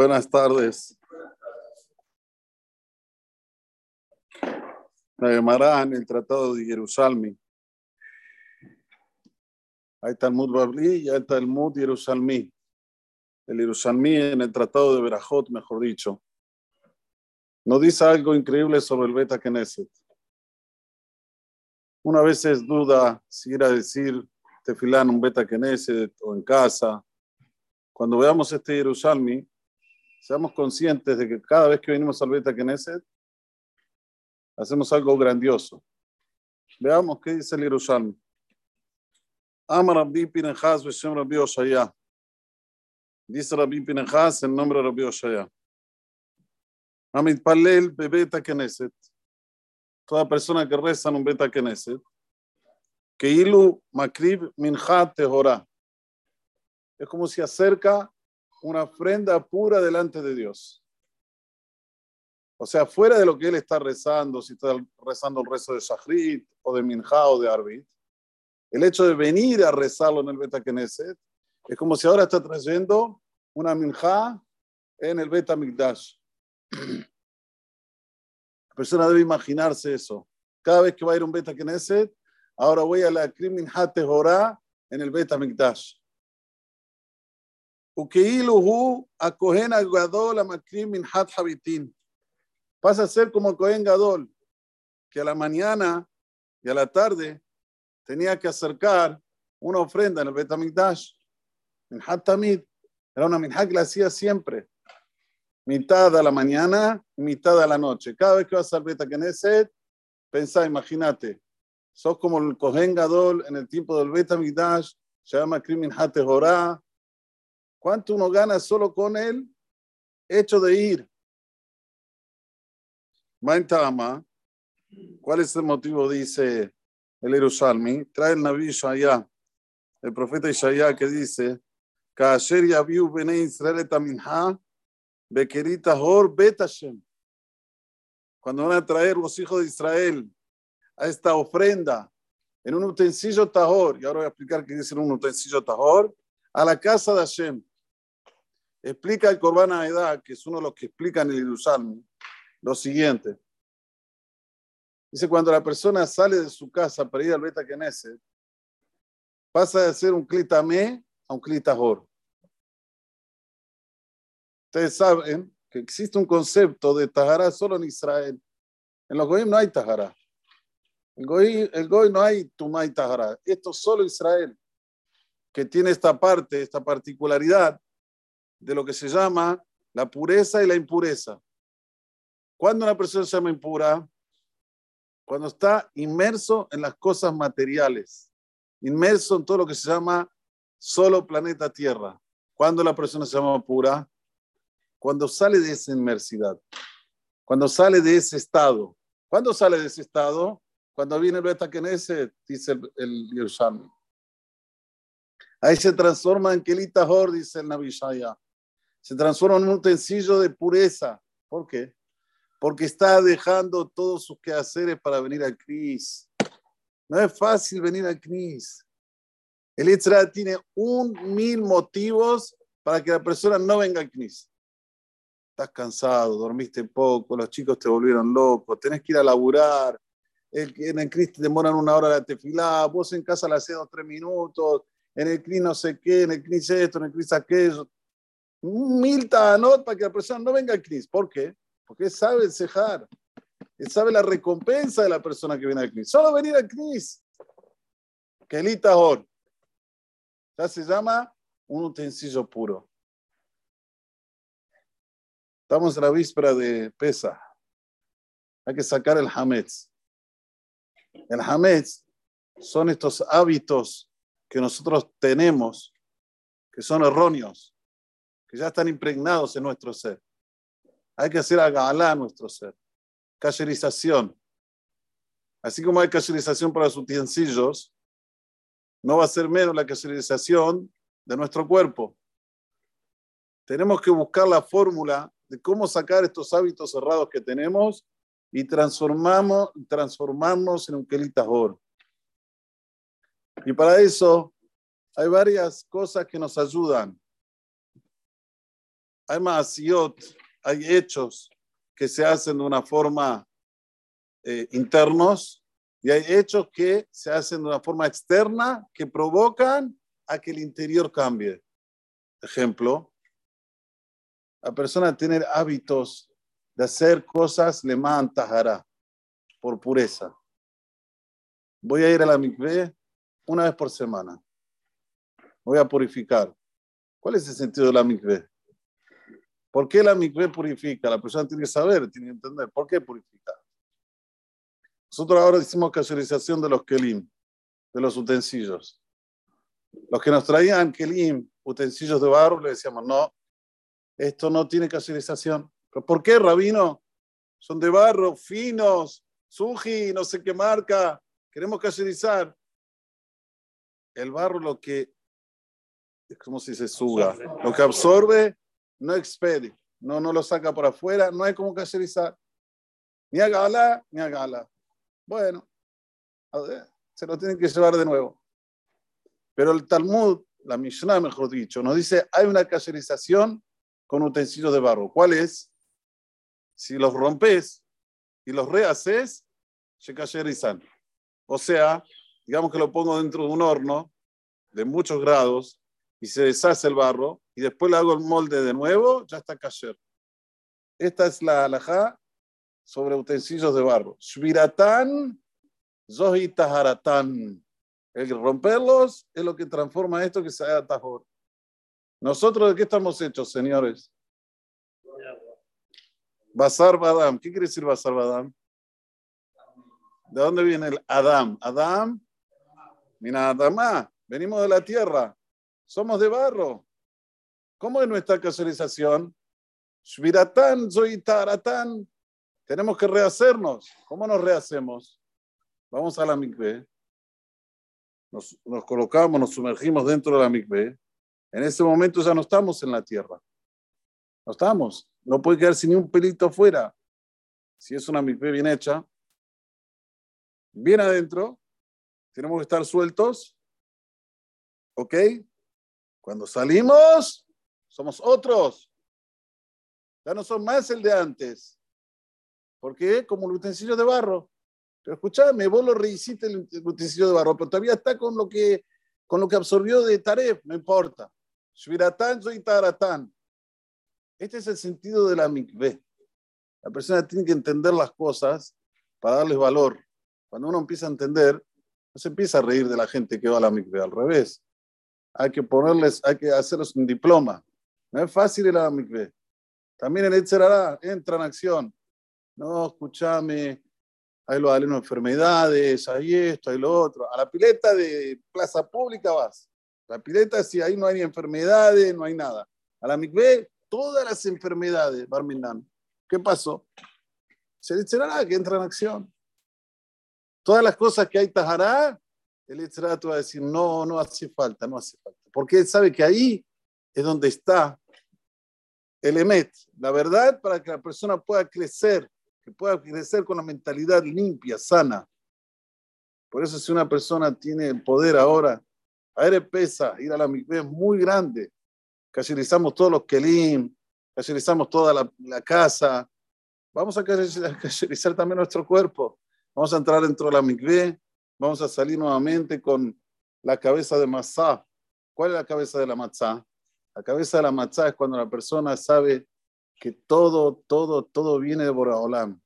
Buenas tardes. La llamará en el Tratado de Jerusalén. Hay Talmud Babli y hay Talmud Jerusalmí. El Jerusalmí en el Tratado de Berajot, mejor dicho. Nos dice algo increíble sobre el Beta Knesset. Una vez es duda si ir a decir tefilán un Beta Knesset o en casa. Cuando veamos este Jerusalmí, seamos conscientes de que cada vez que venimos al Beta Knesset, hacemos algo grandioso. Veamos qué dice el Jerusalén. Ama Rabbi Pinechas Beshem Rabbi Oshaya. Dice Rabbi Pinechas en nombre de Rabbi Oshaya. Amit Palel Bebeta Knesset. Toda persona que reza en un Beta Knesset. Que ilu makrib mincha tehorá. Es como si acerca una ofrenda pura delante de Dios. O sea, fuera de lo que él está rezando, si está rezando el rezo de Shachrit o de Minja o de Arbit, el hecho de venir a rezarlo en el Beta Knesset es como si ahora está trayendo una Minja en el Beta Mikdash. La persona debe imaginarse eso. Cada vez que va a ir un Beta Knesset, ahora voy a la Krim Minja Tehorá en el Beta Mikdash. Pasa a ser como Cohen Gadol, que a la mañana y a la tarde tenía que acercar una ofrenda en el Betamikdash. Minhat Tamid. Era una minhaj que la hacía siempre. Mitad a la mañana mitad a la noche. Cada vez que vas al Beta Knesset, pensá, imagínate, sos como el Cohen Gadol en el tiempo del Betamikdash, se llama Krimin Hatehorah, ¿Cuánto uno gana solo con el hecho de ir? Maintama, ¿cuál es el motivo? Dice el Jerusalmi. Trae el Naví Ishaya, el profeta Ishaya, que dice: Kasher yaviu bene Israel taminha, bekerita hor betashem. Cuando van a traer los hijos de Israel a esta ofrenda en un utensilio tahor, y ahora voy a explicar qué dice un utensilio tahor, a la casa de Hashem. Explica el Corban Edad, que es uno de los que explican el Jerusalén, lo siguiente. Dice, cuando la persona sale de su casa para ir al Beta Knesset, pasa de ser un clitamé a un clitajor. Ustedes saben que existe un concepto de Tajará solo en Israel. En los Goyim no hay Tajará. En el Goy no hay Tumay Tajará. Esto es solo Israel, que tiene esta parte, esta particularidad de lo que se llama la pureza y la impureza. ¿Cuándo una persona se llama impura? Cuando está inmerso en las cosas materiales, inmerso en todo lo que se llama solo planeta Tierra. ¿Cuándo la persona se llama pura? Cuando sale de esa inmersidad, cuando sale de ese estado. ¿Cuándo sale de ese estado? Cuando viene el Beta Knesset, dice el, el. Ahí se transforma en Kelita Hor, dice el Nabishaya se transforma en un utensilio de pureza. ¿Por qué? Porque está dejando todos sus quehaceres para venir a Cris. No es fácil venir a Cris. El Israel tiene un mil motivos para que la persona no venga a Cris. Estás cansado, dormiste poco, los chicos te volvieron locos, tenés que ir a laburar, en el CRIS te demoran una hora la tefilá, vos en casa la haces dos, tres minutos, en el CRIS no sé qué, en el CRIS esto, en el CRIS aquello mil tanot para que la persona no venga al CNIS. ¿Por qué? Porque sabe el cejar. Él sabe la recompensa de la persona que viene al CNIS. Solo venir al CNIS. Kelita Hor. Ya se llama un utensilio puro. Estamos en la víspera de Pesa. Hay que sacar el Hametz. El Hametz son estos hábitos que nosotros tenemos que son erróneos que ya están impregnados en nuestro ser. Hay que hacer agalá a nuestro ser. Cacherización. Así como hay cacherización para los utensilios, no va a ser menos la cacherización de nuestro cuerpo. Tenemos que buscar la fórmula de cómo sacar estos hábitos cerrados que tenemos y transformamos, transformarnos en un kelitajor. Y para eso hay varias cosas que nos ayudan hay maasiot, hay hechos que se hacen de una forma eh, internos y hay hechos que se hacen de una forma externa que provocan a que el interior cambie. Ejemplo, la persona tener hábitos de hacer cosas le mantajará por pureza. Voy a ir a la mikveh una vez por semana. Voy a purificar. ¿Cuál es el sentido de la mikveh? ¿Por qué la mikveh purifica? La persona tiene que saber, tiene que entender. ¿Por qué purifica? Nosotros ahora hicimos casualización de los kelim, de los utensilios. Los que nos traían kelim, utensilios de barro, le decíamos, no, esto no tiene casualización. ¿Pero por qué, rabino? Son de barro, finos, suji, no sé qué marca. Queremos casualizar. El barro lo que, es como si se suga, lo que absorbe no expede, no, no lo saca por afuera, no hay como caserizar. Ni a gala, ni a gala. Bueno, se lo tienen que llevar de nuevo. Pero el Talmud, la Mishnah, mejor dicho, nos dice, hay una caserización con utensilios de barro. ¿Cuál es? Si los rompes y los rehaces, se caserizan. O sea, digamos que lo pongo dentro de un horno de muchos grados y se deshace el barro y después le hago el molde de nuevo, ya está kasher. Esta es la alajá sobre utensilios de barro. Shviratán, zohi El romperlos es lo que transforma esto que se haga tajor. ¿Nosotros de qué estamos hechos, señores? Basar Badam. ¿Qué quiere decir Basar Badam? ¿De dónde viene el Adam? Adam, mira, Adamá, venimos de la tierra, somos de barro. ¿Cómo es nuestra casualización? Shviratán, Zoitaratán. Tenemos que rehacernos. ¿Cómo nos rehacemos? Vamos a la mikve. Nos, nos, colocamos, nos sumergimos dentro de la mikve. En ese momento ya no estamos en la tierra. No estamos. No puede quedar sin ni un pelito afuera. Si es una mikve bien hecha, bien adentro, tenemos que estar sueltos. ¿Ok? Cuando salimos, somos otros. Ya no son más el de antes. ¿Por qué? Como el utensilio de barro. Pero escúchame, vos lo rehiciste el utensilio de barro, pero todavía está con lo que, con lo que absorbió de Taref, no importa. Shviratán, soy Taratán. Este es el sentido de la mikveh. La persona tiene que entender las cosas para darles valor. Cuando uno empieza a entender, no se empieza a reír de la gente que va a la mikveh, al revés. Hay que ponerles, hay que hacerles un diploma. No es fácil ir a la mikveh. También el Etzerará entra en acción. No, escúchame, hay los de enfermedades, hay esto, hay lo otro. A la pileta de plaza pública vas. La pileta, si ahí no hay ni enfermedades, no hay nada. A la mikveh, todas las enfermedades, Barminan. ¿Qué pasó? Se Etzerará que entra en acción. Todas las cosas que hay tajará, el Etzerará va a decir, no, no hace falta, no hace falta. Porque él sabe que ahí es donde está el Emet, la verdad para que la persona pueda crecer, que pueda crecer con la mentalidad limpia, sana. Por eso si una persona tiene el poder ahora, a él pesa, ir a la mikveh es muy grande. Cacherizamos todos los kelim, cacherizamos toda la, la casa. Vamos a cacherizar también nuestro cuerpo. Vamos a entrar dentro de la mikveh, vamos a salir nuevamente con la cabeza de masá. ¿Cuál es la cabeza de la matzá? La cabeza de la matzá es cuando la persona sabe que todo, todo, todo viene de Boraholam.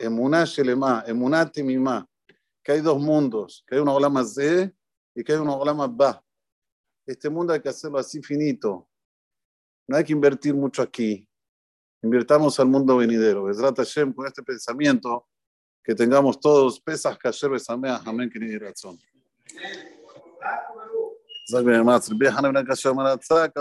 Emuná Shelema, Emuná Timimá. Que hay dos mundos, que hay una Olam Z y que hay una Olam Ba. Este mundo hay que hacerlo así finito. No hay que invertir mucho aquí. Invirtamos al mundo venidero. Besrat Hashem, con este pensamiento, que tengamos todos pesas, kasher, besamea, amén, que ni razón.